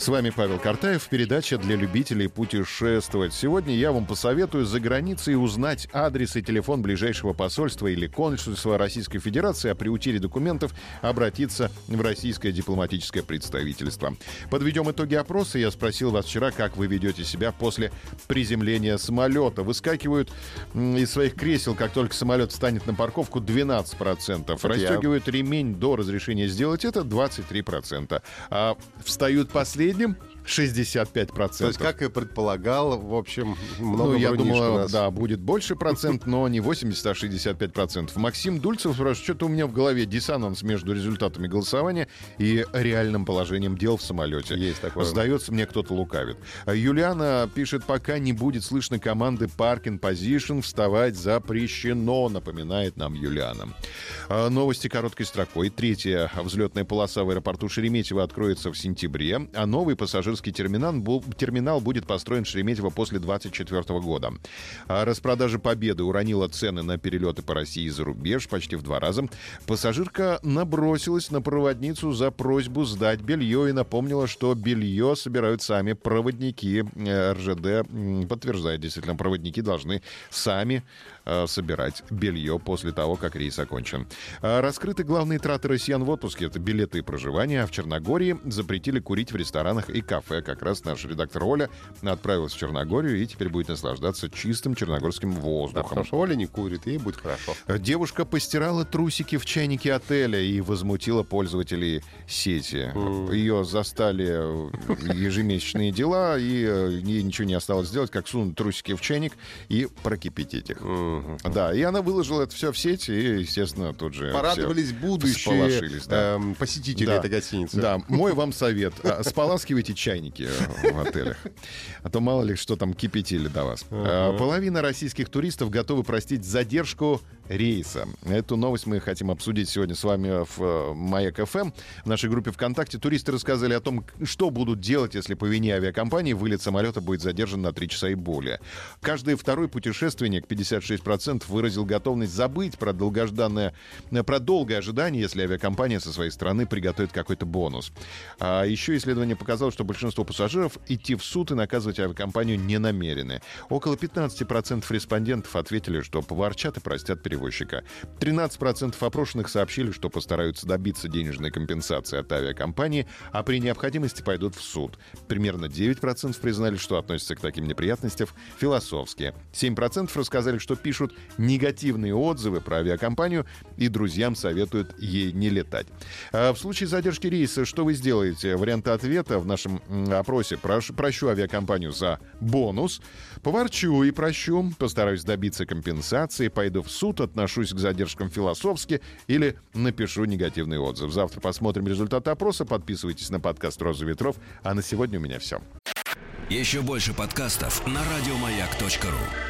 С вами Павел Картаев, передача для любителей путешествовать. Сегодня я вам посоветую за границей узнать адрес и телефон ближайшего посольства или консульства Российской Федерации, а при утере документов обратиться в российское дипломатическое представительство. Подведем итоги опроса. Я спросил вас вчера, как вы ведете себя после приземления самолета. Выскакивают из своих кресел, как только самолет встанет на парковку, 12%. Это Расстегивают я... ремень до разрешения сделать это 23%. А встают последние среднем 65%. То есть, как и предполагал, в общем, много Ну, я думал, да, будет больше процент, но не 80, а 65%. Максим Дульцев спрашивает, что-то у меня в голове диссонанс между результатами голосования и реальным положением дел в самолете. Есть такое. Сдается мне, кто-то лукавит. Юлиана пишет, пока не будет слышно команды «Паркинг позишн», вставать запрещено, напоминает нам Юлиана. А, новости короткой строкой. Третья взлетная полоса в аэропорту Шереметьево откроется в сентябре, а новый пассажирский терминал, терминал будет построен в Шереметьево после 2024 года. А распродажа «Победы» уронила цены на перелеты по России и за рубеж почти в два раза. Пассажирка набросилась на проводницу за просьбу сдать белье и напомнила, что белье собирают сами проводники. Э, РЖД подтверждает, действительно, проводники должны сами э, собирать белье после того, как рейс окончен. А раскрыты главные траты россиян в отпуске. Это билеты и проживание. А в Черногории запретили курить в ресторанах и кафе. Как раз наш редактор Оля отправилась в Черногорию и теперь будет наслаждаться чистым черногорским воздухом. Да, потому что Оля не курит, и будет хорошо. Девушка постирала трусики в чайнике отеля и возмутила пользователей сети. Ее застали ежемесячные дела, и э, ей ничего не осталось сделать, как сунуть трусики в чайник и прокипятить их. Да, и она выложила это все в сеть, и, естественно, тут же Порадовались будущие да. э, посетители да. этой гостиницы. Да, мой вам совет. А, споласкивайте чай чайники э, в отелях. А то мало ли что там кипятили до вас. Uh-huh. Половина российских туристов готовы простить задержку рейса. Эту новость мы хотим обсудить сегодня с вами в э, Маяк ФМ. В нашей группе ВКонтакте туристы рассказали о том, что будут делать, если по вине авиакомпании вылет самолета будет задержан на 3 часа и более. Каждый второй путешественник, 56%, выразил готовность забыть про долгожданное, про долгое ожидание, если авиакомпания со своей стороны приготовит какой-то бонус. А еще исследование показало, что большинство пассажиров идти в суд и наказывать авиакомпанию не намерены. Около 15% респондентов ответили, что поворчат и простят перевод перевозчика. 13% опрошенных сообщили, что постараются добиться денежной компенсации от авиакомпании, а при необходимости пойдут в суд. Примерно 9% признали, что относятся к таким неприятностям философски. 7% рассказали, что пишут негативные отзывы про авиакомпанию и друзьям советуют ей не летать. А в случае задержки рейса, что вы сделаете? Варианты ответа в нашем опросе. Прощу авиакомпанию за бонус, поворчу и прощу, постараюсь добиться компенсации, пойду в суд, отношусь к задержкам философски или напишу негативный отзыв. Завтра посмотрим результаты опроса. Подписывайтесь на подкаст «Роза ветров». А на сегодня у меня все. Еще больше подкастов на радиомаяк.ру